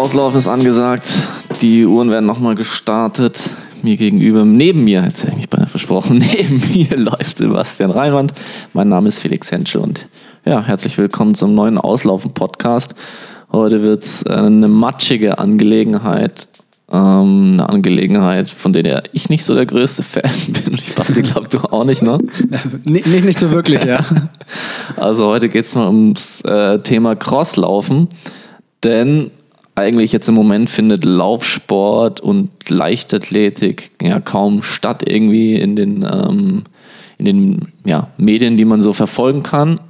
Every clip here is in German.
Auslaufen ist angesagt. Die Uhren werden nochmal gestartet. Mir gegenüber, neben mir, jetzt hätte ich mich beinahe versprochen, neben mir läuft Sebastian Reinwand. Mein Name ist Felix Henschel und ja, herzlich willkommen zum neuen Auslaufen-Podcast. Heute wird es eine matschige Angelegenheit. Ähm, eine Angelegenheit, von der ich nicht so der größte Fan bin. Ich Basti, glaube du auch nicht, ne? nicht, nicht, nicht so wirklich, ja. Also heute geht es mal ums äh, Thema Crosslaufen. Denn eigentlich jetzt im Moment findet Laufsport und Leichtathletik ja kaum statt irgendwie in den, ähm, in den ja, Medien, die man so verfolgen kann.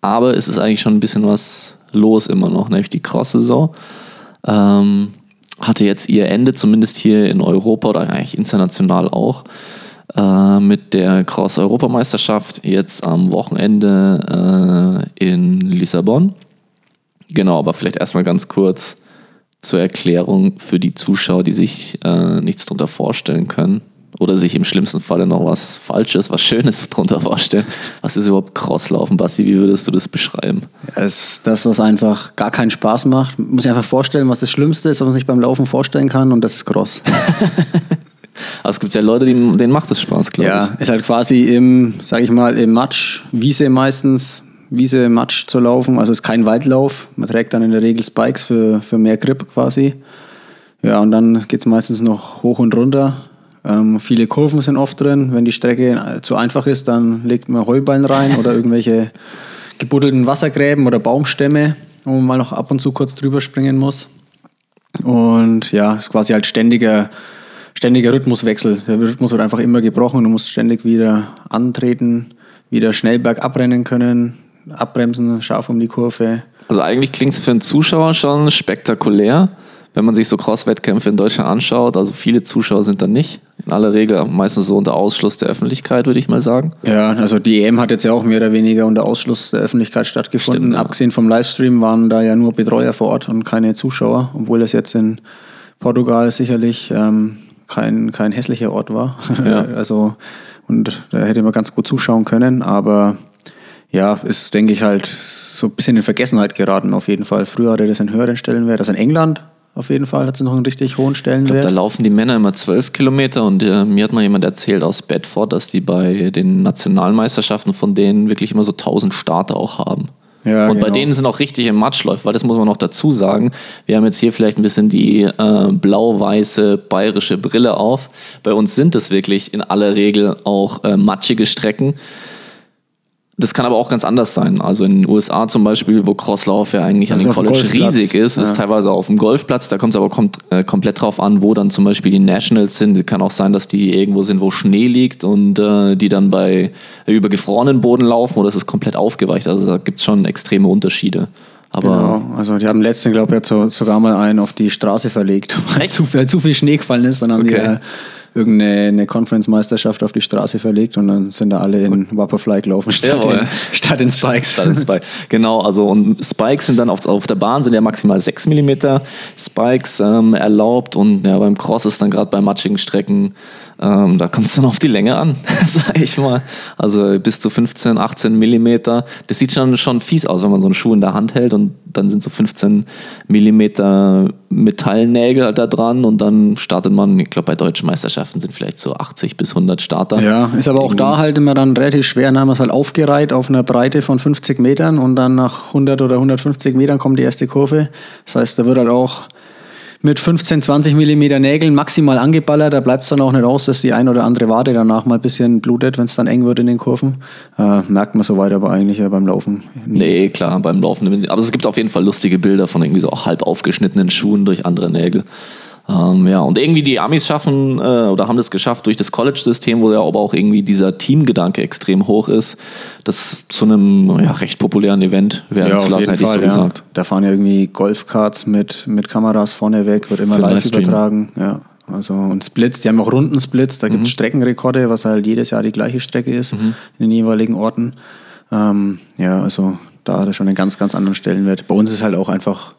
Aber es ist eigentlich schon ein bisschen was los immer noch, nämlich die Cross-Saison. Ähm, hatte jetzt ihr Ende, zumindest hier in Europa oder eigentlich international auch, äh, mit der Cross-Europameisterschaft jetzt am Wochenende äh, in Lissabon. Genau, aber vielleicht erstmal ganz kurz zur Erklärung für die Zuschauer, die sich äh, nichts darunter vorstellen können oder sich im schlimmsten Falle noch was Falsches, was Schönes darunter vorstellen. Was ist überhaupt Crosslaufen, Basti? Wie würdest du das beschreiben? Ja, es ist das, was einfach gar keinen Spaß macht. Man muss sich einfach vorstellen, was das Schlimmste ist, was man sich beim Laufen vorstellen kann und das ist Cross. Also es gibt ja Leute, denen macht es Spaß, glaube ja, ich. Ja, ist halt quasi im, sag ich mal, im Matsch, Wiese meistens, Wiese, Matsch zu laufen. Also es ist kein Waldlauf. Man trägt dann in der Regel Spikes für, für mehr Grip quasi. Ja, und dann geht es meistens noch hoch und runter. Ähm, viele Kurven sind oft drin. Wenn die Strecke zu einfach ist, dann legt man Heulballen rein oder irgendwelche gebuddelten Wassergräben oder Baumstämme, wo man mal noch ab und zu kurz drüber springen muss. Und ja, es ist quasi halt ständiger, ständiger Rhythmuswechsel. Der Rhythmus wird einfach immer gebrochen. Du musst ständig wieder antreten, wieder schnell bergab rennen können, abbremsen, scharf um die Kurve. Also eigentlich klingt es für einen Zuschauer schon spektakulär, wenn man sich so Cross-Wettkämpfe in Deutschland anschaut. Also viele Zuschauer sind da nicht. In aller Regel meistens so unter Ausschluss der Öffentlichkeit, würde ich mal sagen. Ja, also die EM hat jetzt ja auch mehr oder weniger unter Ausschluss der Öffentlichkeit stattgefunden. Stimmt, ja. Abgesehen vom Livestream waren da ja nur Betreuer vor Ort und keine Zuschauer, obwohl das jetzt in Portugal sicherlich ähm, kein, kein hässlicher Ort war. Ja. also und da hätte man ganz gut zuschauen können, aber ja, ist, denke ich, halt so ein bisschen in Vergessenheit geraten auf jeden Fall. Früher hatte das einen höheren Stellenwert. Also in England auf jeden Fall hat es noch einen richtig hohen Stellenwert. Ich glaub, da laufen die Männer immer zwölf Kilometer und äh, mir hat mal jemand erzählt aus Bedford, dass die bei den Nationalmeisterschaften von denen wirklich immer so 1000 Starter auch haben. Ja, und genau. bei denen sind auch richtig im Matsch läuft, weil das muss man noch dazu sagen. Wir haben jetzt hier vielleicht ein bisschen die äh, blau-weiße bayerische Brille auf. Bei uns sind es wirklich in aller Regel auch äh, matschige Strecken. Das kann aber auch ganz anders sein. Also in den USA zum Beispiel, wo Crosslauf ja eigentlich das an den College riesig ist, ja. ist teilweise auf dem Golfplatz. Da kommt es aber kommt, äh, komplett drauf an, wo dann zum Beispiel die Nationals sind. Kann auch sein, dass die irgendwo sind, wo Schnee liegt und äh, die dann bei äh, über gefrorenen Boden laufen oder es ist komplett aufgeweicht. Also da gibt es schon extreme Unterschiede. Aber genau, also die haben letzten, glaube ich, sogar mal einen auf die Straße verlegt, weil zu, weil zu viel Schnee gefallen ist. Dann haben okay. die äh, irgendeine Conference-Meisterschaft auf die Straße verlegt und dann sind da alle in Vaporfly gelaufen, statt, in, statt in Spikes. Statt in Spikes. genau, also und Spikes sind dann auf, auf der Bahn, sind ja maximal 6 mm Spikes ähm, erlaubt und ja, beim Cross ist dann gerade bei matschigen Strecken ähm, da kommt es dann auf die Länge an, sag ich mal. Also bis zu 15, 18 Millimeter. Das sieht schon, schon fies aus, wenn man so einen Schuh in der Hand hält und dann sind so 15 Millimeter Metallnägel da dran und dann startet man, ich glaube bei deutschen Meisterschaften sind vielleicht so 80 bis 100 Starter. Ja, ist aber auch da halt immer dann relativ schwer. Dann haben wir es halt aufgereiht auf einer Breite von 50 Metern und dann nach 100 oder 150 Metern kommt die erste Kurve. Das heißt, da wird halt auch mit 15, 20 Millimeter Nägeln maximal angeballert. Da bleibt es dann auch nicht aus, dass die ein oder andere Wade danach mal ein bisschen blutet, wenn es dann eng wird in den Kurven. Äh, merkt man soweit aber eigentlich ja beim Laufen. Nee, klar, beim Laufen. Aber es gibt auf jeden Fall lustige Bilder von irgendwie so halb aufgeschnittenen Schuhen durch andere Nägel. Ähm, ja, und irgendwie die Amis schaffen äh, oder haben das geschafft durch das College-System, wo ja aber auch irgendwie dieser Teamgedanke extrem hoch ist, das zu einem ja, recht populären Event werden ja, zu lassen, hätte Fall, ich so ja. gesagt. Da fahren ja irgendwie Golfkarts mit, mit Kameras vorne weg, wird immer Für live übertragen. Ja. Also und Splits, die haben auch Rundensplits, da gibt es mhm. Streckenrekorde, was halt jedes Jahr die gleiche Strecke ist mhm. in den jeweiligen Orten. Ähm, ja, also da hat er schon einen ganz, ganz anderen Stellenwert. Bei uns ist halt auch einfach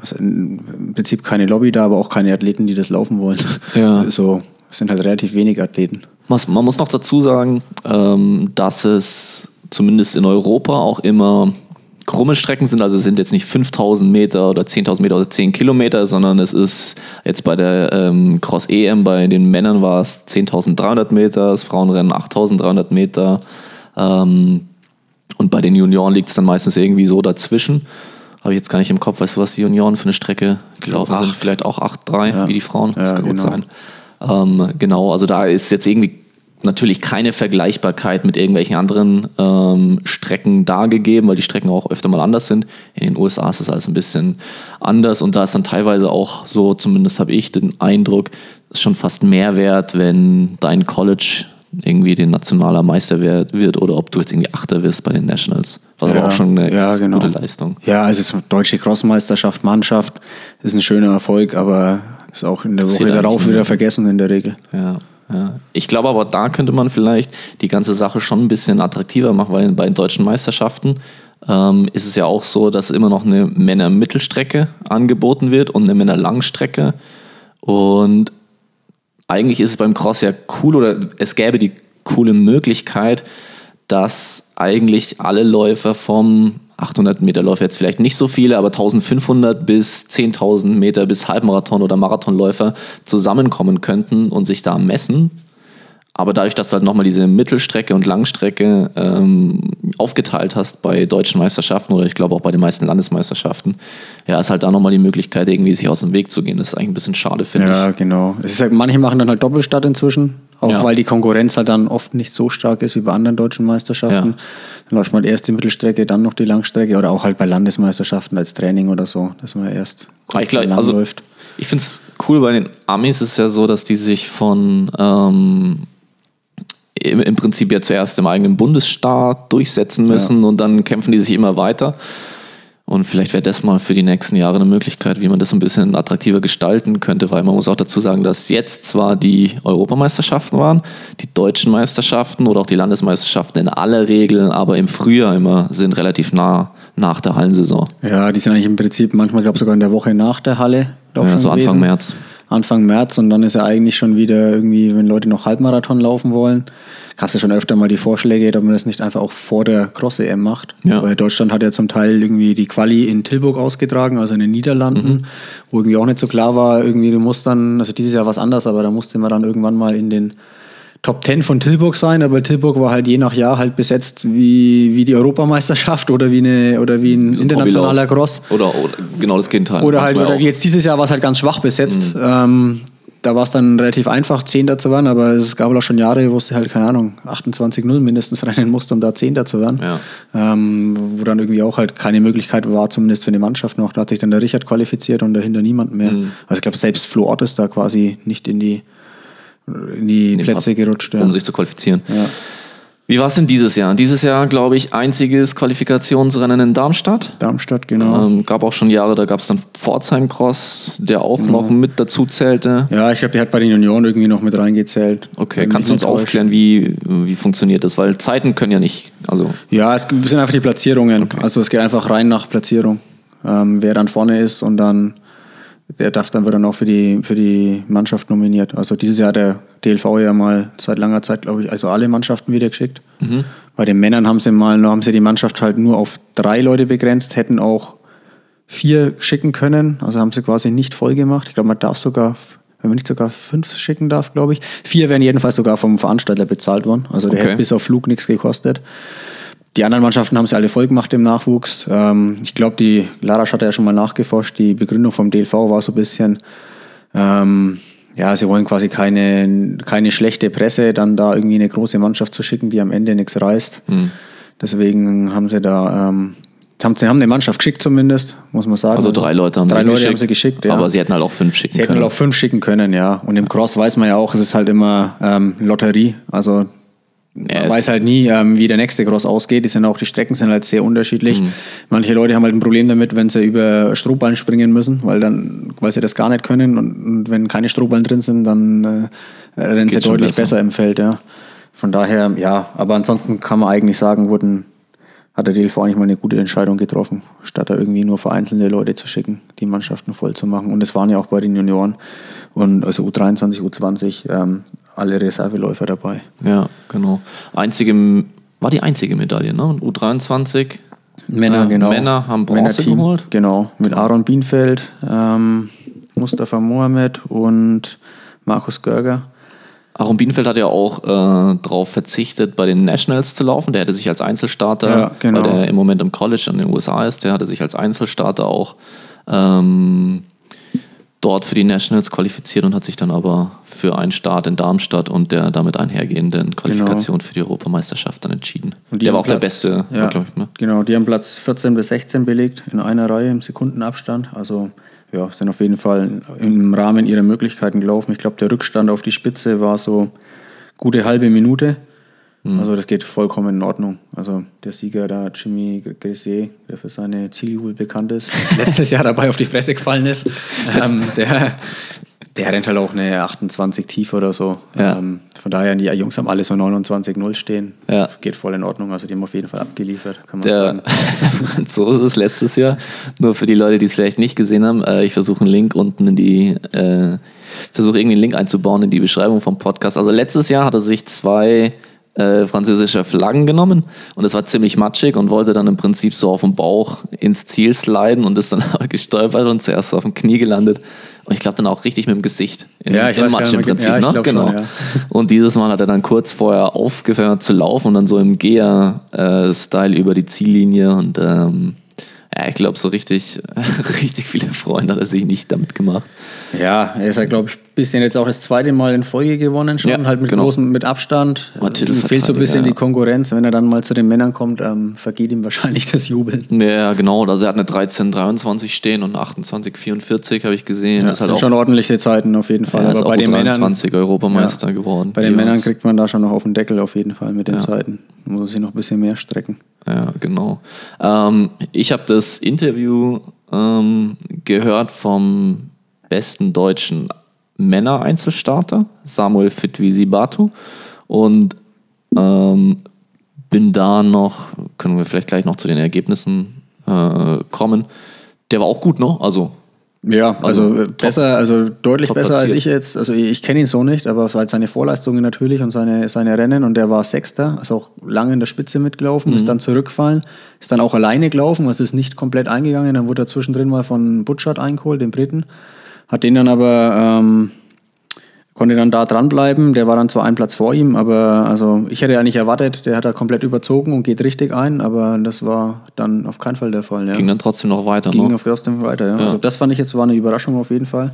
was im Prinzip keine Lobby da, aber auch keine Athleten, die das laufen wollen. Ja. So, es sind halt relativ wenig Athleten. Man muss noch dazu sagen, ähm, dass es zumindest in Europa auch immer krumme Strecken sind, also es sind jetzt nicht 5000 Meter oder 10.000 Meter oder 10 Kilometer, sondern es ist jetzt bei der ähm, Cross EM bei den Männern war es 10.300 Meter, das Frauenrennen 8.300 Meter ähm, und bei den Junioren liegt es dann meistens irgendwie so dazwischen. Habe ich jetzt gar nicht im Kopf, weißt du, was die Junioren für eine Strecke gelaufen sind? Vielleicht auch 8,3 Ja. wie die Frauen, das Ja, kann gut genau. sein. Ähm, genau, also da ist jetzt irgendwie natürlich keine Vergleichbarkeit mit irgendwelchen anderen ähm, Strecken dargegeben, weil die Strecken auch öfter mal anders sind. In den USA ist das alles ein bisschen anders und da ist dann teilweise auch so, zumindest habe ich den Eindruck, ist schon fast mehr wert, wenn dein College irgendwie den nationaler Meister wird oder ob du jetzt irgendwie Achter wirst bei den Nationals. Was aber Ja, auch schon eine ja, genau. gute Leistung. Ja, also es ist deutsche Crossmeisterschaft, Mannschaft ist ein schöner Erfolg, aber ist auch in der Woche Interessiert darauf wieder vergessen in der Regel. Ja, ja. Ich glaube aber, da könnte man vielleicht die ganze Sache schon ein bisschen attraktiver machen, weil bei den deutschen Meisterschaften ähm, ist es ja auch so, dass immer noch eine Männer-Mittelstrecke angeboten wird und eine Männer-Langstrecke. Und eigentlich ist es beim Cross ja cool oder es gäbe die coole Möglichkeit, dass eigentlich alle Läufer vom 800 Meter Läufer jetzt vielleicht nicht so viele, aber 1500 bis 10.000 Meter bis Halbmarathon oder Marathonläufer zusammenkommen könnten und sich da messen. Aber dadurch, dass du halt nochmal diese Mittelstrecke und Langstrecke ähm, aufgeteilt hast bei deutschen Meisterschaften oder ich glaube auch bei den meisten Landesmeisterschaften, ja, ist halt da nochmal die Möglichkeit, irgendwie sich aus dem Weg zu gehen. Das ist eigentlich ein bisschen schade, finde Ja, ich. genau. Es ist halt, manche machen dann halt Doppelstadt inzwischen, auch Ja. weil die Konkurrenz halt dann oft nicht so stark ist wie bei anderen deutschen Meisterschaften. Ja. Dann läuft man erst die Mittelstrecke, dann noch die Langstrecke oder auch halt bei Landesmeisterschaften als Training oder so, dass man erst ich kurz glaub, lang also, läuft. Ich finde es cool, bei den Amis ist es ja so, dass die sich von ähm, im, Prinzip ja zuerst im eigenen Bundesstaat durchsetzen müssen und dann kämpfen die sich immer weiter. Und vielleicht wäre das mal für die nächsten Jahre eine Möglichkeit, wie man das ein bisschen attraktiver gestalten könnte, weil man muss auch dazu sagen, dass jetzt zwar die Europameisterschaften waren, die deutschen Meisterschaften oder auch die Landesmeisterschaften in aller Regel, aber im Frühjahr immer sind relativ nah nach der Hallensaison. Ja, die sind eigentlich im Prinzip manchmal, glaube ich, sogar in der Woche nach der Halle. Ja, so Anfang gewesen. März. Anfang März und dann ist ja eigentlich schon wieder irgendwie, wenn Leute noch Halbmarathon laufen wollen, gab es ja schon öfter mal die Vorschläge, ob man das nicht einfach auch vor der Cross-EM macht. Ja. Weil Deutschland hat ja zum Teil irgendwie die Quali in Tilburg ausgetragen, also in den Niederlanden, Mhm. wo irgendwie auch nicht so klar war, irgendwie du musst dann, also dieses Jahr was anders, aber da musste man dann irgendwann mal in den Top 10 von Tilburg sein, aber Tilburg war halt je nach Jahr halt besetzt wie, wie die Europameisterschaft oder wie, eine, oder wie ein internationaler. Cross. Oder, oder genau das Gegenteil. Oder halt, oder jetzt dieses Jahr war es halt ganz schwach besetzt. Mhm. Ähm, da war es dann relativ einfach, Zehnter zu werden, aber es gab auch schon Jahre, wo es halt, keine Ahnung, 28-0 mindestens rennen musste, um da Zehnter zu werden. Ja. Ähm, wo dann irgendwie auch halt keine Möglichkeit war, zumindest für eine Mannschaft noch. Da hat sich dann der Richard qualifiziert und dahinter niemand mehr. Mhm. Also ich glaube, selbst Flo Ott ist da quasi nicht in die, in die den Plätze Pub, gerutscht. Ja. um sich zu qualifizieren. ja. Wie war es denn dieses Jahr? Dieses Jahr, glaube ich, einziges Qualifikationsrennen in Darmstadt. Darmstadt, genau. Ähm, gab auch schon Jahre, da gab es dann Pforzheim Cross, der auch noch mit dazu zählte. ja, ich glaube, die hat bei den Junioren irgendwie noch mit reingezählt. Okay, Wenn kannst du uns aufklären, wie, wie funktioniert das? Weil Zeiten können ja nicht. Also, Ja, es sind einfach die Platzierungen. Also es geht einfach rein nach Platzierung. Ähm, wer dann vorne ist und dann der darf dann wird dann auch für die für die Mannschaft nominiert. Also dieses Jahr hat der DLV ja mal seit langer Zeit, glaube ich, also alle Mannschaften wieder geschickt. Bei den Männern haben sie mal haben sie die Mannschaft halt nur auf drei Leute begrenzt, hätten auch vier schicken können. Also haben sie quasi nicht voll gemacht. Ich glaube, man darf sogar, wenn man nicht sogar fünf schicken darf, glaube ich. Vier werden jedenfalls sogar vom Veranstalter bezahlt worden. Also der Okay. hätte bis auf Flug nichts gekostet. Die anderen Mannschaften haben sie alle voll gemacht im Nachwuchs. Ähm, ich glaube, die Larasch hat ja schon mal nachgeforscht. Die Begründung vom DLV war so ein bisschen, ähm, ja, sie wollen quasi keine, keine schlechte Presse, dann da irgendwie eine große Mannschaft zu schicken, die am Ende nichts reißt. Hm. Deswegen haben sie da, ähm, haben, sie haben eine Mannschaft geschickt zumindest, muss man sagen. also drei Leute haben drei sie Leute geschickt. haben sie geschickt, ja. Aber sie hätten halt auch fünf schicken Sie hätten können. halt auch fünf schicken können, ja. Und im Cross weiß man ja auch, es ist halt immer ähm, Lotterie. Also Ja, man weiß halt nie, ähm, wie der nächste Cross ausgeht. Die sind auch, die Strecken sind halt sehr unterschiedlich. Mhm. Manche Leute haben halt ein Problem damit, wenn sie über Strohballen springen müssen, weil dann, weil sie das gar nicht können. Und, und wenn keine Strohballen drin sind, dann äh, rennen sie deutlich besser. besser. im Feld, ja. Von daher, ja, aber ansonsten kann man eigentlich sagen, wurden, hat der DLV eigentlich mal eine gute Entscheidung getroffen, statt da irgendwie nur vereinzelte Leute zu schicken, die Mannschaften voll zu machen. Und es waren ja auch bei den Junioren und also U23, U20 ähm, alle Reserveläufer dabei. Ja, genau. Einzige, war die einzige Medaille, ne? Und U23 Männer, Äh, genau. Männer haben Bronze Männerteam, geholt. Genau, mit Aaron Bienfeld, ähm, Mustafa Mohamed und Markus Görger. Aaron Bienenfeld hat ja auch äh, darauf verzichtet, bei den Nationals zu laufen. Der hätte sich als Einzelstarter, Ja, genau. weil der im Moment im College in den USA ist, der hatte sich als Einzelstarter auch ähm, dort für die Nationals qualifiziert und hat sich dann aber für einen Start in Darmstadt und der damit einhergehenden Qualifikation für die Europameisterschaft dann entschieden. Genau. Und der war auch der Platz- Beste, Ja, glaube ich. Ne? Genau, die haben Platz 14 bis 16 belegt in einer Reihe im Sekundenabstand. Also ja, sind auf jeden Fall im Rahmen ihrer Möglichkeiten gelaufen. Ich glaube, der Rückstand auf die Spitze war so gute halbe Minute. Mhm. Also das geht vollkommen in Ordnung. Also der Sieger da, Jimmy Gressier, der für seine Zieljubel bekannt ist, letztes Jahr dabei auf die Fresse gefallen ist, ähm, der, der rennt halt auch eine 28 tief oder so. Ja. Ähm, von daher, die Jungs haben alle so 29-0 stehen. Ja. Geht voll in Ordnung. Also die haben auf jeden Fall abgeliefert, kann man Der sagen. Franzose ist letztes Jahr, nur für die Leute, die es vielleicht nicht gesehen haben, äh, ich versuche einen Link unten in die, äh, versuche irgendwie einen Link einzubauen in die Beschreibung vom Podcast. Also letztes Jahr hat er sich zwei äh, französische Flaggen genommen und es war ziemlich matschig und wollte dann im Prinzip so auf dem Bauch ins Ziel sliden und ist dann aber gestolpert und zuerst auf dem Knie gelandet. Und ich glaube dann auch richtig mit dem Gesicht. In, Ja, ich gar Matsch im Prinzip, ja, ne? Genau. schon, ja. Und dieses Mal hat er dann kurz vorher aufgehört zu laufen und dann so im Geher-Style über die Ziellinie und ähm, ja, ich glaube, so richtig, richtig viele Freunde hat er sich nicht damit gemacht. Ja, er ist halt, glaube ich, bisschen jetzt auch das zweite Mal in Folge gewonnen schon, Ja, halt mit genau. großem mit Abstand. War Ihm fehlt so ein bisschen die ja. Konkurrenz. Wenn er dann mal zu den Männern kommt, ähm, vergeht ihm wahrscheinlich das Jubeln. Ja, genau. Also er hat eine 13,23 stehen und eine 28,44 habe ich gesehen. Ja, das halt sind auch, schon ordentliche Zeiten auf jeden Fall. er ist Aber auch bei den Männern, 23 Europameister Ja. geworden. bei den. Männern kriegt man da schon noch auf den Deckel auf jeden Fall mit den. Zeiten. Da muss er sich noch ein bisschen mehr strecken. Ja, genau. Ähm, ich habe das Interview ähm, gehört vom besten deutschen Männer-Einzelstarter, Samuel Fitwisi Batu. Und ähm, bin da noch, können wir vielleicht gleich noch zu den Ergebnissen äh, kommen. Der war auch gut, ne? Also, Ja, also, Also, äh, besser, also deutlich besser als platziert. ich jetzt. Also ich, kenne ihn so nicht, aber halt seine Vorleistungen natürlich und seine, seine Rennen und der war Sechster, ist auch lange in der Spitze mitgelaufen, Mhm. ist dann zurückgefallen, ist dann auch alleine gelaufen, also ist nicht komplett eingegangen, dann wurde er zwischendrin mal von Butchert eingeholt, dem Briten, hat den dann aber ähm, konnte dann da dranbleiben. Der war dann zwar ein Platz vor ihm, aber also ich hätte ja nicht erwartet, der hat da komplett überzogen und geht richtig ein, aber das war dann auf keinen Fall der Fall. Ja. ging dann trotzdem noch weiter. Ging ne? auf trotzdem weiter, ja. Also das fand ich jetzt war eine Überraschung auf jeden Fall.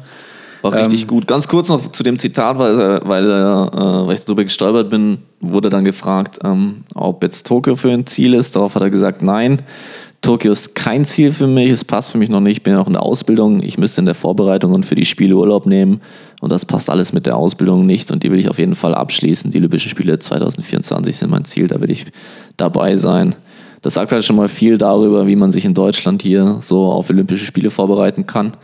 War richtig gut. Ganz kurz noch zu dem Zitat, weil, weil, äh, weil ich darüber gestolpert bin, wurde dann gefragt, ähm, ob jetzt Tokio für ein Ziel ist. Darauf hat er gesagt, nein. Tokio ist kein Ziel für mich, es passt für mich noch nicht, ich bin ja noch in der Ausbildung, ich müsste in der Vorbereitung und für die Spiele Urlaub nehmen und das passt alles mit der Ausbildung nicht und die will ich auf jeden Fall abschließen. Die Olympischen Spiele 2024 sind mein Ziel, da will ich dabei sein. Das sagt halt schon mal viel darüber, wie man sich in Deutschland hier so auf Olympische Spiele vorbereiten kann.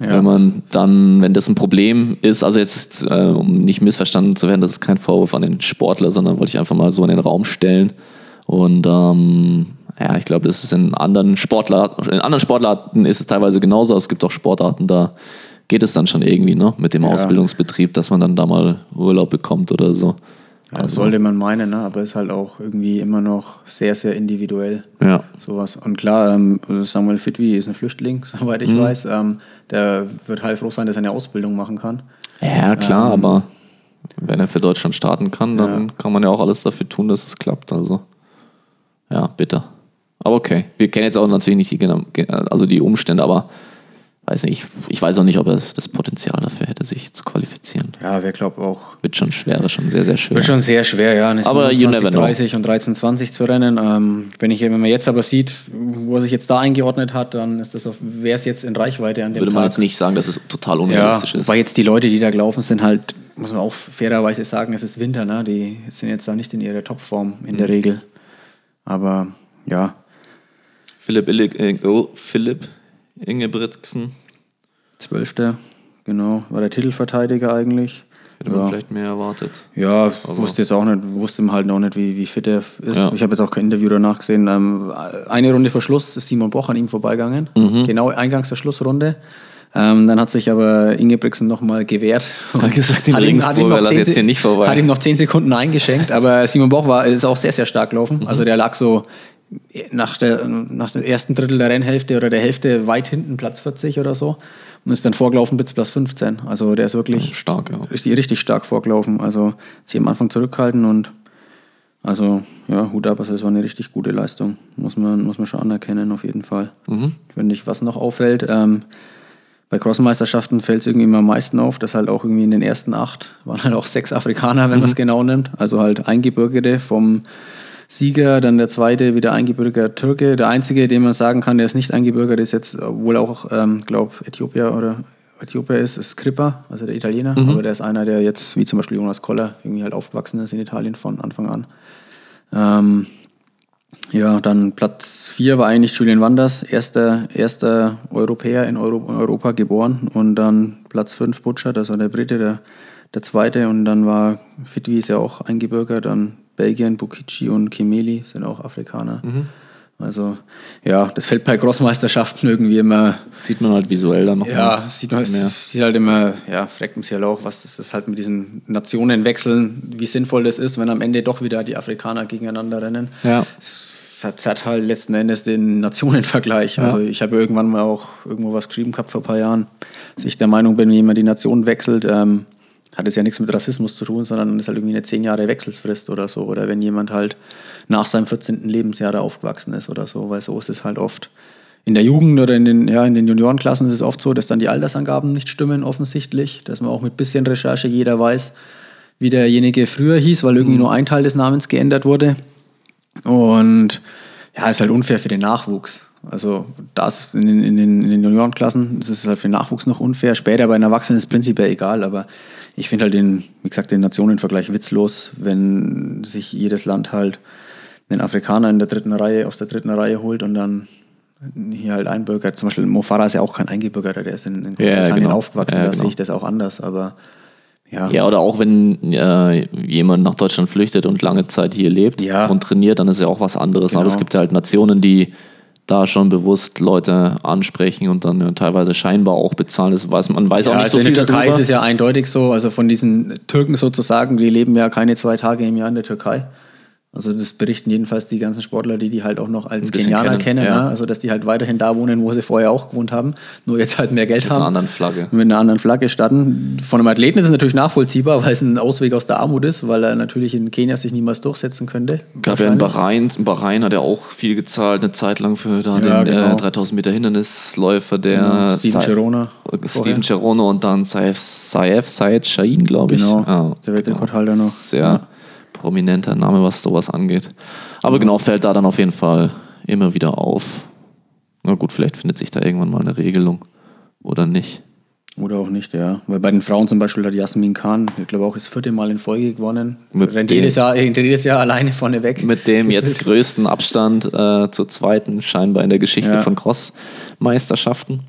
Ja. Wenn man dann, wenn das ein Problem ist, also jetzt, äh, um nicht missverstanden zu werden, das ist kein Vorwurf an den Sportler, sondern wollte ich einfach mal so in den Raum stellen. Und ähm, ja, ich glaube, das ist in anderen Sportlarten, in anderen Sportarten ist es teilweise genauso, aber es gibt auch Sportarten, da geht es dann schon irgendwie, ne, mit dem Ja. Ausbildungsbetrieb, dass man dann da mal Urlaub bekommt oder so. Ja, das sollte man meinen, ne? aber ist halt auch irgendwie immer noch sehr, sehr individuell. Ja. Sowas. Und klar, ähm, Samuel Fitwi ist ein Flüchtling, soweit Mhm. ich weiß. Ähm, der wird heilfroh sein, dass er eine Ausbildung machen kann. Ja, klar, Ähm, aber wenn er für Deutschland starten kann, dann kann man ja auch alles dafür tun, dass es klappt. Also, ja, bitter. Aber okay. Wir kennen jetzt auch natürlich nicht die, genau- also die Umstände, aber weiß nicht, ich, weiß auch nicht, ob er das Potenzial dafür hätte, sich zu qualifizieren. Ja, wer glaubt auch. Wird schon schwer, ist schon sehr, sehr schwer. Wird schon sehr schwer, ja. Aber you never know. 30 und 13,20 zu rennen. Ähm, wenn, ich, wenn man jetzt aber sieht, wo er sich jetzt da eingeordnet hat, dann ist das wäre es jetzt in Reichweite an dem Würde man Tag. jetzt nicht sagen, dass es total Ja, unrealistisch ist. weil jetzt die Leute, die da gelaufen sind, halt, muss man auch fairerweise sagen, es ist Winter, ne? Die sind jetzt da nicht in ihrer Topform in Mhm. der Regel. Aber ja, Philipp, Illig, äh, oh, Philipp Ingebrigtsen, Zwölfter, genau, war der Titelverteidiger eigentlich. hätte man Ja. vielleicht mehr erwartet. Ja, wusste jetzt auch nicht, wusste halt noch nicht, wie, wie fit er ist. Ja. Ich habe jetzt auch kein Interview danach gesehen. Ähm, eine Runde vor Schluss ist Simon Boch an ihm vorbeigegangen. Mhm. Genau eingangs der Schlussrunde. Ähm, dann hat sich aber Ingebrigtsen nochmal gewehrt. Hat gesagt, dem Hat ihm- hat ihm noch zehn jetzt hier nicht vorbei. Hat ihm noch 10 Sekunden eingeschenkt, aber Simon Boch war, ist auch sehr, sehr stark gelaufen. Mhm. Also der lag so nach der, nach dem ersten Drittel der Rennhälfte oder der Hälfte weit hinten Platz 40 oder so und ist dann vorgelaufen bis Platz 15. Also der ist wirklich stark, ja. richtig, richtig stark vorgelaufen. Also sich am Anfang zurückhalten und also ja, Hut ab, also das war eine richtig gute Leistung. Muss man, muss man schon anerkennen, auf jeden Fall. Mhm. Finde ich, was noch auffällt, ähm, bei Crossmeisterschaften fällt es irgendwie immer am meisten auf, dass halt auch irgendwie in den ersten acht waren halt auch sechs Afrikaner, wenn man es genau nimmt. Also halt Eingebürgerte vom Sieger, dann der zweite wieder eingebürgerter Türke. Der einzige, den man sagen kann, der ist nicht eingebürgert, ist jetzt wohl auch, ähm, glaube Äthiopier oder Äthiopier ist, ist Skripper, also der Italiener. Aber der ist einer, der jetzt, wie zum Beispiel Jonas Koller, irgendwie halt aufgewachsen ist in Italien von Anfang an. Ähm, ja, dann Platz 4 war eigentlich Julian Wanders, erster, erster Europäer in, Euro, in Europa geboren. Und dann Platz 5 Butcher, also der Brite, der, der zweite. Und dann war Fitwi ist ja auch eingebürgert, dann Belgien, Bukici und Kimeli sind auch Afrikaner. Also ja, das fällt bei Großmeisterschaften irgendwie immer. Sieht man halt visuell dann noch. Ja, mehr. sieht, man, mehr. es sieht halt immer, ja, fragt mich halt auch, was ist das halt mit diesen Nationenwechseln, wie sinnvoll das ist, wenn am Ende doch wieder die Afrikaner gegeneinander rennen. Ja. Es verzerrt halt letzten Endes den Nationenvergleich. Also ich habe irgendwann mal auch irgendwo was geschrieben gehabt vor ein paar Jahren, dass ich der Meinung bin, wenn jemand die Nation wechselt, ähm, hat es ja nichts mit Rassismus zu tun, sondern ist halt irgendwie eine zehn Jahre Wechselsfrist oder so. Oder wenn jemand halt nach seinem 14. Lebensjahr da aufgewachsen ist oder so, weil so ist es halt oft. In der Jugend oder in den, ja, in den Juniorenklassen ist es oft so, dass dann die Altersangaben nicht stimmen, offensichtlich. Dass man auch mit bisschen Recherche jeder weiß, wie derjenige früher hieß, weil irgendwie nur ein Teil des Namens geändert wurde. Und ja, ist halt unfair für den Nachwuchs. Also das in den, in den, in den Juniorenklassen das ist halt für den Nachwuchs noch unfair. Später bei den Erwachsenen ist es prinzipiell egal, aber ich finde halt den, wie gesagt, den Nationenvergleich witzlos, wenn sich jedes Land halt einen Afrikaner in der dritten Reihe aus der dritten Reihe holt und dann hier halt einbürgert. Zum Beispiel Mo Farah ist ja auch kein Eingebürgerter, der ist in, in Ja, Großbritannien genau. aufgewachsen, Ja, da genau. sehe ich das auch anders, aber ja. Ja, oder auch wenn äh, jemand nach Deutschland flüchtet und lange Zeit hier lebt Ja. und trainiert, dann ist ja auch was anderes. Aber Genau. es gibt ja halt Nationen, die da schon bewusst Leute ansprechen und dann ja, teilweise scheinbar auch bezahlen. Das weiß man weiß auch Ja, nicht also so viel in der Türkei darüber. ist es ja eindeutig so, also von diesen Türken sozusagen, die leben ja keine zwei Tage im Jahr in der Türkei. Also das berichten jedenfalls die ganzen Sportler, die die halt auch noch als Kenianer kennen, kennen, ja. ja. also dass die halt weiterhin da wohnen, wo sie vorher auch gewohnt haben, nur jetzt halt mehr Geld Mit einer haben. anderen Flagge. Mit einer anderen Flagge starten. Von einem Athleten ist es natürlich nachvollziehbar, weil es ein Ausweg aus der Armut ist, weil er natürlich in Kenia sich niemals durchsetzen könnte. Gab ja in. Bahrain, in Bahrain hat er auch viel gezahlt, eine Zeit lang für da Ja, den genau. äh, 3000 Meter Hindernisläufer, der Genau, Steven Gerona Steven. Cherono und dann Saif, Saif Said Shahin, glaube ich. Genau, Ja, der Weltrekordhalter noch. Sehr Ja. Prominenter Name, was sowas angeht. Aber genau, fällt da dann auf jeden Fall immer wieder auf. Na gut, vielleicht findet sich da irgendwann mal eine Regelung oder nicht. Oder auch nicht, ja. Weil bei den Frauen zum Beispiel hat Jasmin Khan, ich glaube auch das vierte Mal in Folge gewonnen. Mit Rennt dem- jedes Jahr, rennt jedes Jahr alleine vorne weg. Mit dem jetzt größten Abstand äh, zur zweiten scheinbar in der Geschichte Ja. von Cross-Meisterschaften.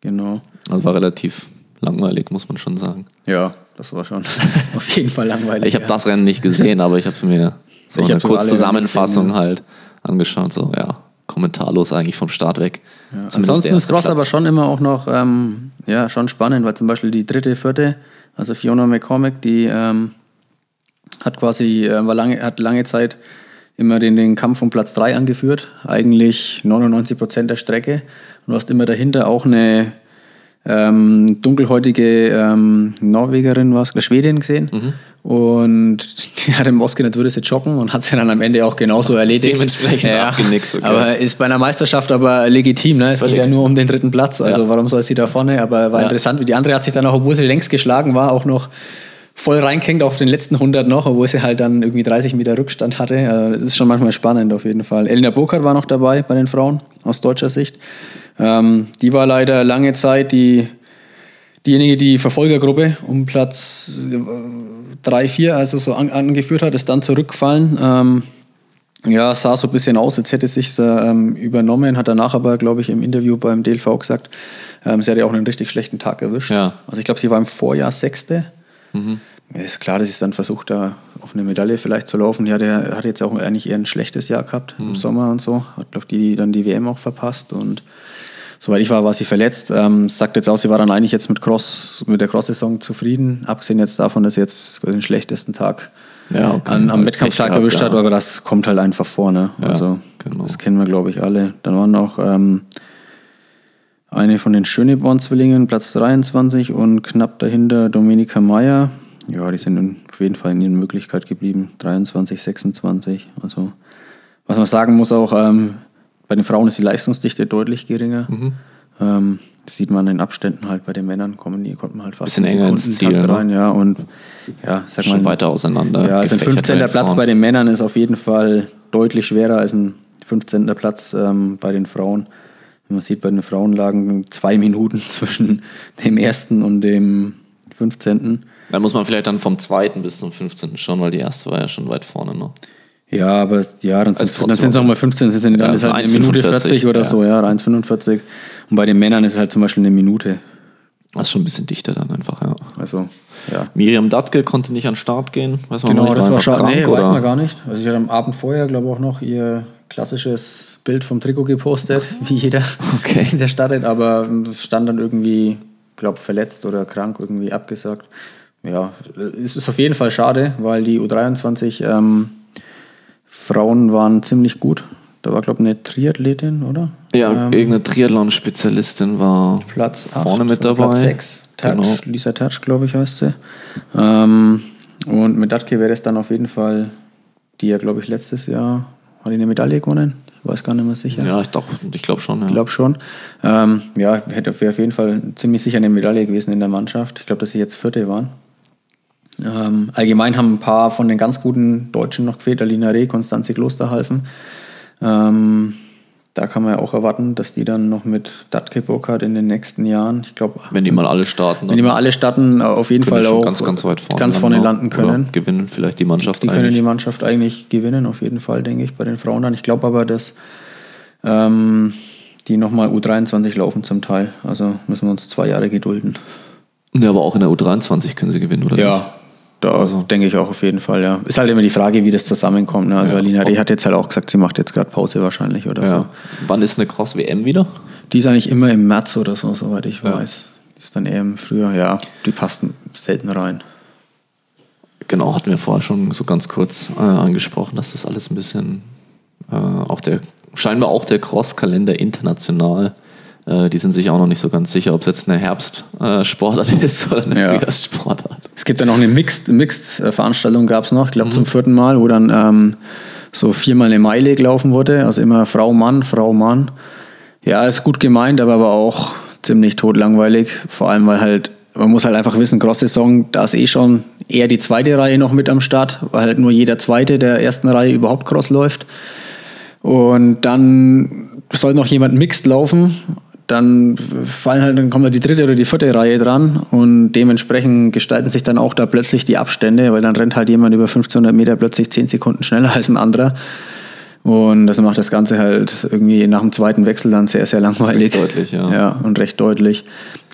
Genau. Also war relativ langweilig, muss man schon sagen. Ja, das war schon auf jeden Fall langweilig. Ich habe ja. das Rennen nicht gesehen, aber ich habe mir so Ich eine Kurzzusammenfassung Rennen gesehen, halt angeschaut. So, ja, kommentarlos eigentlich vom Start weg. Zumindest Ansonsten ist Ross Platz. aber schon immer auch noch ähm, ja, schon spannend, weil zum Beispiel die dritte, vierte, also Fiona McCormick, die ähm, hat quasi, äh, war lange, hat lange Zeit immer den, den Kampf um Platz 3 angeführt, eigentlich 99 Prozent der Strecke. Und du hast immer dahinter auch eine ähm, dunkelhäutige ähm, Norwegerin, was, Schwedin gesehen. Mhm. Und die hat im ausgedacht, würde sie joggen und hat sie dann am Ende auch genauso erledigt. dementsprechend abgenickt, okay. Aber ist bei einer Meisterschaft aber legitim. Ne? Es Völlig. geht ja nur um den dritten Platz. Also Ja. warum soll sie da vorne? Aber war Ja. interessant, wie die andere hat sich dann auch, obwohl sie längst geschlagen war, auch noch voll reinkängt auf den letzten 100 noch, obwohl sie halt dann irgendwie 30 Meter Rückstand hatte. Also Das ist schon manchmal spannend auf jeden Fall. Elena Burkhardt war noch dabei bei den Frauen aus deutscher Sicht. Ähm, die war leider lange Zeit die, diejenige, die Verfolgergruppe um Platz 3, 4, also so an, angeführt hat, ist dann zurückgefallen. Ähm, ja, sah so ein bisschen aus, als hätte sich ähm, übernommen, hat danach aber, glaube ich, im Interview beim DLV gesagt, ähm, sie hatte auch einen richtig schlechten Tag erwischt. Ja. Also ich glaube, sie war im Vorjahr Sechste. Ja, ist klar, dass sie dann versucht, da auf eine Medaille vielleicht zu laufen. Ja, der hat jetzt auch eigentlich eher ein schlechtes Jahr gehabt im Sommer und so. Hat, glaube ich, die, dann die WM auch verpasst und soweit ich war, war sie verletzt. Ähm, sagt jetzt auch, sie war dann eigentlich jetzt mit Cross, mit der Cross-Saison zufrieden, abgesehen jetzt davon, dass sie jetzt den schlechtesten Tag Ja, okay. an, am Wettkampftag erwischt hat, ja. aber das kommt halt einfach vor. Ne? Ja, also genau. das kennen wir, glaube ich, alle. Dann waren noch ähm, eine von den Schöneborn-Zwillingen, Platz 23 und knapp dahinter Dominika Meyer. Ja, die sind in- auf jeden Fall in ihren Möglichkeit geblieben. 23, 26. Also, was man sagen muss auch, ähm, bei den Frauen ist die Leistungsdichte deutlich geringer. Mhm. Ähm, das sieht man in den Abständen halt bei den Männern, kommen die, kommt man halt fast Bisschen enger ins Ziel, ne? rein, ja, und ja, sag Schon mal, weiter auseinander. ja, also ein gefächert 15. bei Platz bei den Männern ist auf jeden Fall deutlich schwerer als ein 15. Platz ähm, bei den Frauen. Man sieht bei den Frauen lagen zwei Minuten zwischen dem ersten und dem 15. Da muss man vielleicht dann vom zweiten bis zum 15. schauen, weil die erste war ja schon weit vorne noch. Ja, aber ja, dann sind Also es dann trotzdem sind's auch mal 15, das sind dann Ja, ist halt eine Minute 1,45, 40 oder ja. so, ja, 1,45. Und bei den Männern ist es halt zum Beispiel eine Minute. Das ist schon ein bisschen dichter dann einfach, ja. Also, ja. Miriam Datke konnte nicht an den Start gehen. Weiß man Genau, nicht, das war schade. Nee, oder? weiß man gar nicht. Also ich hatte am Abend vorher, glaube ich, auch noch ihr klassisches Bild vom Trikot gepostet, wie jeder, Okay. der startet, aber es stand dann irgendwie, glaube verletzt oder krank, irgendwie abgesagt. Ja, es ist auf jeden Fall schade, weil die U23 ähm, Frauen waren ziemlich gut. Da war, glaube ich, eine Triathletin, oder? Ja, Ähm, irgendeine Triathlon-Spezialistin war Platz acht vorne mit oder dabei. Platz 6. Genau. Lisa Tatsch, glaube ich, heißt sie. Ähm, und mit Datke wäre es dann auf jeden Fall, die ja, glaube ich, letztes Jahr, hat die eine Medaille gewonnen? Ich weiß gar nicht mehr sicher. Ja, ich, ich glaube schon. Ja. Ich glaube schon. Ähm, ja, hätte wäre auf jeden Fall ziemlich sicher eine Medaille gewesen in der Mannschaft. Ich glaube, dass sie jetzt Vierte waren. Ähm, allgemein haben ein paar von den ganz guten Deutschen noch gefehlt. Alina Reh, Konstanze Klosterhalfen. Ähm, da kann man ja auch erwarten, dass die dann noch mit Datke Burkhardt in den nächsten Jahren, ich glaube, Wenn die mal alle starten, wenn die mal alle starten, auf jeden können Fall die auch ganz, ganz weit vorne, ganz vorne landen, können. gewinnen vielleicht die Mannschaft Die können eigentlich. die Mannschaft eigentlich gewinnen, auf jeden Fall, denke ich, bei den Frauen dann. Ich glaube aber, dass ähm, die nochmal U23 laufen zum Teil. Also müssen wir uns zwei Jahre gedulden. Ja, aber auch in der U23 können sie gewinnen, oder nicht? Da denke ich auch auf jeden Fall, ja. Ist halt immer die Frage, wie das zusammenkommt. Ne? Also Ja. Alina Reh hat jetzt halt auch gesagt, sie macht jetzt gerade Pause wahrscheinlich oder Ja. so. Wann ist eine Cross-WM wieder? Die ist eigentlich immer im März oder so, soweit ich weiß. Die ist dann eher im Frühjahr, ja. Die passt selten rein. Genau, hatten wir vorher schon so ganz kurz äh, angesprochen, dass das alles ein bisschen äh, auch der, scheinbar auch der Cross-Kalender international, äh, die sind sich auch noch nicht so ganz sicher, ob es jetzt eine Herbstsportart ist oder eine Ja. Frühjahrssportart. Es gibt ja noch eine Mixed- Mixed-Veranstaltung, gab es noch, ich glaube Mhm. zum vierten Mal, wo dann ähm, so viermal eine Meile gelaufen wurde. Also immer Frau, Mann, Frau, Mann. Ja, ist gut gemeint, aber, aber auch ziemlich totlangweilig. Vor allem, weil halt, man muss halt einfach wissen, Cross-Saison, da ist eh schon eher die zweite Reihe noch mit am Start, weil halt nur jeder Zweite der ersten Reihe überhaupt Cross läuft. Und dann soll noch jemand Mixed laufen. Dann fallen halt, dann kommt halt die dritte oder die vierte Reihe dran und dementsprechend gestalten sich dann auch da plötzlich die Abstände, weil dann rennt halt jemand über 1500 Meter plötzlich 10 Sekunden schneller als ein anderer. Und das macht das Ganze halt irgendwie nach dem zweiten Wechsel dann sehr, sehr langweilig. Recht deutlich, ja. Ja, und recht deutlich.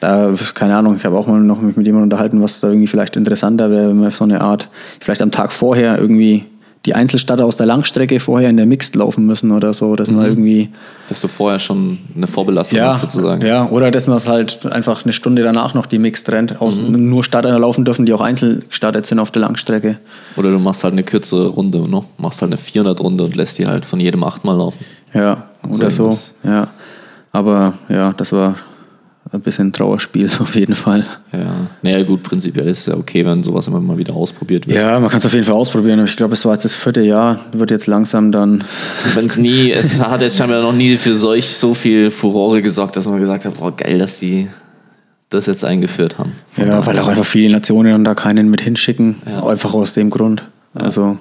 Da, keine Ahnung, ich habe auch mal noch mich mit jemandem unterhalten, was da irgendwie vielleicht interessanter wäre, wenn man so eine Art, vielleicht am Tag vorher irgendwie die Einzelstarter aus der Langstrecke vorher in der Mixed laufen müssen oder so, dass man irgendwie Dass du vorher schon eine Vorbelastung ja, hast, sozusagen. ja, oder dass man es halt einfach eine Stunde danach noch die Mixed rennt. Aus, Nur Starter laufen dürfen, die auch einzeln gestartet sind auf der Langstrecke. Oder du machst halt eine kürzere Runde, ne? machst halt eine 400-Runde und lässt die halt von jedem achtmal laufen. Ja, oder so. Ja. Aber ja, das war ein bisschen Trauerspiel auf jeden Fall. Ja, naja gut, prinzipiell ist es ja okay, wenn sowas immer mal wieder ausprobiert wird. Ja, man kann es auf jeden Fall ausprobieren. aber Ich glaube, es war jetzt das vierte Jahr, wird jetzt langsam dann. Wenn es nie, es hat jetzt scheinbar noch nie für solch so viel Furore gesorgt, dass man gesagt hat, boah, geil, dass die das jetzt eingeführt haben. Von Ja, daher- weil auch einfach viele Nationen da keinen mit hinschicken. Ja. Einfach aus dem Grund. Also,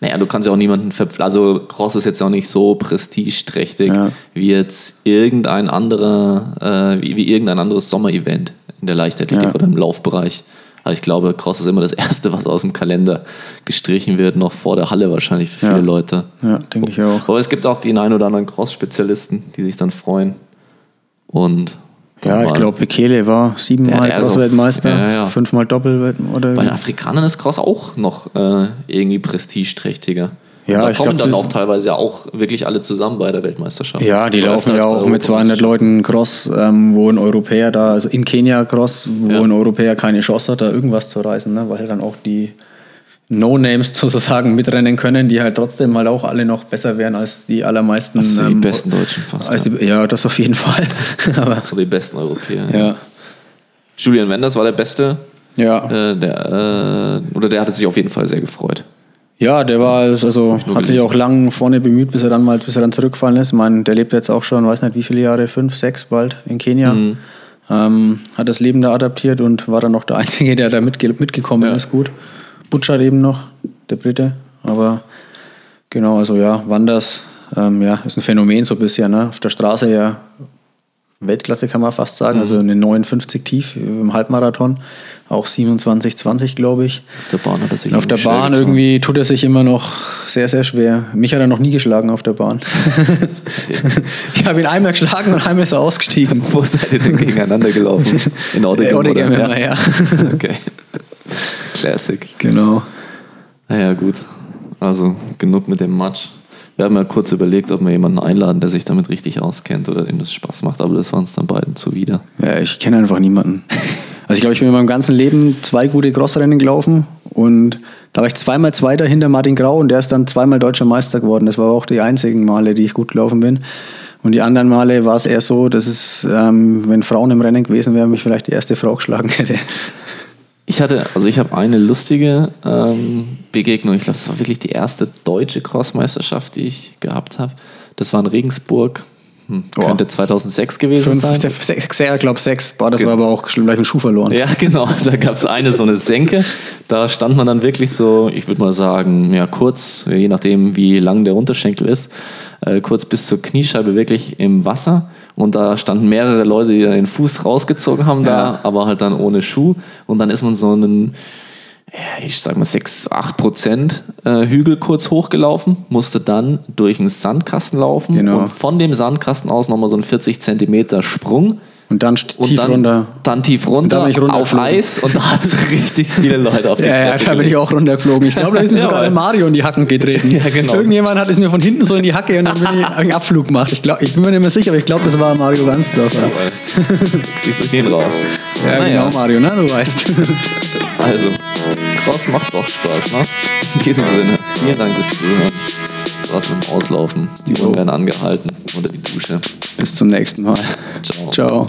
Naja, du kannst ja auch niemanden verpflichten. Also Cross ist jetzt auch nicht so prestigeträchtig Ja. wie jetzt irgendein anderer, äh, wie, wie irgendein anderes Sommerevent in der Leichtathletik Ja. oder im Laufbereich. Also ich glaube, Cross ist immer das Erste, was aus dem Kalender gestrichen wird, noch vor der Halle wahrscheinlich für Ja. viele Leute. ja, denke ich auch. Aber es gibt auch den ein oder anderen Cross-Spezialisten, die sich dann freuen. Und Ja, ich glaube, Bekele war siebenmal Cross-Weltmeister, ja, ja. fünfmal Doppelwelt oder Bei den Afrikanern ist Cross auch noch äh, irgendwie prestigeträchtiger. Ja, da ich kommen glaub, dann auch teilweise ja auch wirklich alle zusammen bei der Weltmeisterschaft. Ja, die Oder laufen ja auch mit 200 Europameisterschaften. Leuten Cross, ähm, wo ein Europäer da, also in Kenia Cross, wo Ja. ein Europäer keine Chance hat, da irgendwas zu reißen, ne? weil dann auch die No-Names sozusagen mitrennen können, die halt trotzdem mal auch alle noch besser wären als die allermeisten. Also die ähm, besten Deutschen fast. als ja. die, ja, das auf jeden Fall. Aber Oder die besten Europäer. ja, Julian Wenders war der Beste. ja. Äh, der, äh, oder der hatte sich auf jeden Fall sehr gefreut. Ja, der war also nur hat sich auch lang vorne bemüht, bis er dann mal bis er dann zurückgefallen ist. Ich meine, der lebt jetzt auch schon, weiß nicht wie viele Jahre, fünf, sechs bald in Kenia. Mhm. Ähm, hat das Leben da adaptiert und war dann noch der Einzige, der da mitge mitgekommen Ja. ist. Gut. Butcher eben noch, der Brite. Aber genau, also ja, Wanders, ähm, ja, ist ein Phänomen so bisschen. Ne? Auf der Straße ja Weltklasse kann man fast sagen, also eine 59 tief im Halbmarathon, auch 27, 20 glaube ich. Auf der Bahn hat er sich Auf der Bahn irgendwie tut er sich immer noch sehr, sehr schwer. Mich hat er noch nie geschlagen auf der Bahn. ich habe ihn einmal geschlagen und einmal ist er ausgestiegen. Wo seid ihr denn gegeneinander gelaufen? In Oddegem oder? immer, ja. Okay. Classic. Genau. Naja, gut. Also genug mit dem Matsch. Wir haben ja kurz überlegt, ob wir jemanden einladen, der sich damit richtig auskennt oder dem das Spaß macht, aber das war uns dann beiden zuwider. Ja, ich kenne einfach niemanden. Also ich glaube, ich bin in meinem ganzen Leben zwei gute Crossrennen gelaufen und da war ich zweimal Zweiter hinter Martin Grau und der ist dann zweimal Deutscher Meister geworden. Das war auch die einzigen Male, die ich gut gelaufen bin. Und die anderen Male war es eher so, dass es, ähm, wenn Frauen im Rennen gewesen wären, mich vielleicht die erste Frau geschlagen hätte. Ich hatte, also ich habe eine lustige ähm, Begegnung. Ich glaube, es war wirklich die erste deutsche Crossmeisterschaft, die ich gehabt habe. Das war in Regensburg. Hm, könnte 2006 gewesen Fünf, sein. sechs, sechs, ich glaube sechs. Boah, das Genau. war aber auch gleich einen Schuh verloren. Ja, genau. Da gab es eine so eine Senke. Da stand man dann wirklich so, ich würde mal sagen, ja, kurz, je nachdem, wie lang der Unterschenkel ist, äh, kurz bis zur Kniescheibe wirklich im Wasser. Und da standen mehrere Leute, die dann den Fuß rausgezogen haben da, Ja. aber halt dann ohne Schuh. Und dann ist man so einen, ich sag mal 6, 8 Prozent äh, Hügel kurz hochgelaufen, musste dann durch einen Sandkasten laufen Genau. und von dem Sandkasten aus nochmal so einen 40 Zentimeter Sprung. Und dann Und tief dann, runter. Dann tief runter, dann ich auf. Eis und da hat es richtig viele Leute auf die Ja, ja, da bin ich auch runtergeflogen. Ich glaube, da ist mir Ja, sogar der Mario in die Hacken getreten. Ja, genau. Irgendjemand hat es mir von hinten so in die Hacke und dann bin ich einen Abflug gemacht. Ich, glaub, ich bin mir nicht mehr sicher, aber ich glaube, das war Mario Gansdorfer. Kriegst du den raus. Ja, Naja, genau, Mario, ne? Du weißt. Also, Cross macht doch Spaß, ne? In diesem Sinne, vielen Dank fürs Zuhören. Mit dem Auslaufen. Die Uhren werden angehalten unter die Dusche. Bis zum nächsten Mal. Ciao. Ciao.